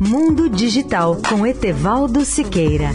Mundo Digital com Etevaldo Siqueira.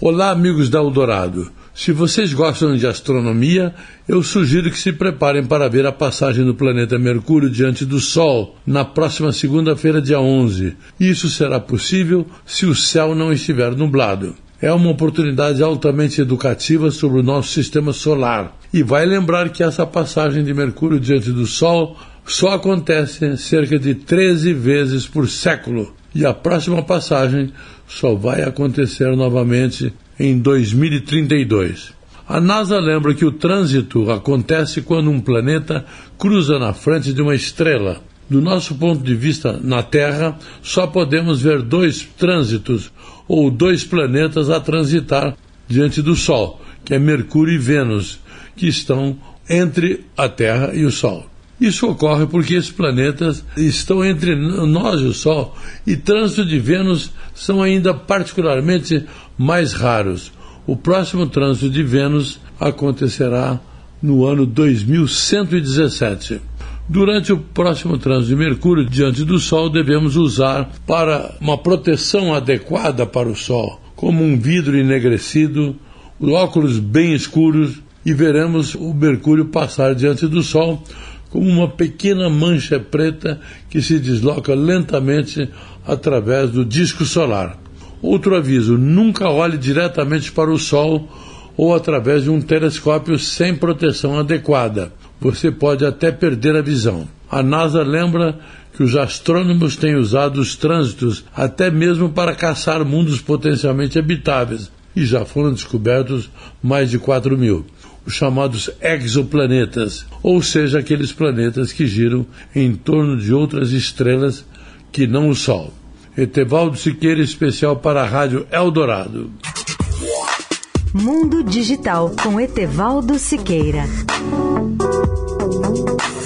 Olá, amigos da Eldorado. Se vocês gostam de astronomia, eu sugiro que se preparem para ver a passagem do planeta Mercúrio diante do Sol na próxima segunda-feira, dia 11. Isso será possível se o céu não estiver nublado. É uma oportunidade altamente educativa sobre o nosso sistema solar. E vai lembrar que essa passagem de Mercúrio diante do Sol só acontece cerca de 13 vezes por século. E a próxima passagem só vai acontecer novamente em 2032. A NASA lembra que o trânsito acontece quando um planeta cruza na frente de uma estrela. Do nosso ponto de vista na Terra, só podemos ver dois trânsitos ou dois planetas a transitar diante do Sol, que é Mercúrio e Vênus, que estão entre a Terra e o Sol. Isso ocorre porque esses planetas estão entre nós e o Sol, e trânsito de Vênus são ainda particularmente mais raros. O próximo trânsito de Vênus acontecerá no ano 2117. Durante o próximo trânsito de Mercúrio diante do Sol, devemos usar para uma proteção adequada para o Sol, como um vidro enegrecido, óculos bem escuros, e veremos o Mercúrio passar diante do Sol como uma pequena mancha preta que se desloca lentamente através do disco solar. Outro aviso: nunca olhe diretamente para o Sol ou através de um telescópio sem proteção adequada. Você pode até perder a visão. A NASA lembra que os astrônomos têm usado os trânsitos até mesmo para caçar mundos potencialmente habitáveis, e já foram descobertos mais de 4 mil os chamados exoplanetas, ou seja, aqueles planetas que giram em torno de outras estrelas que não o Sol. Etevaldo Siqueira, especial para a Rádio Eldorado. Mundo Digital com Etevaldo Siqueira. Thank you.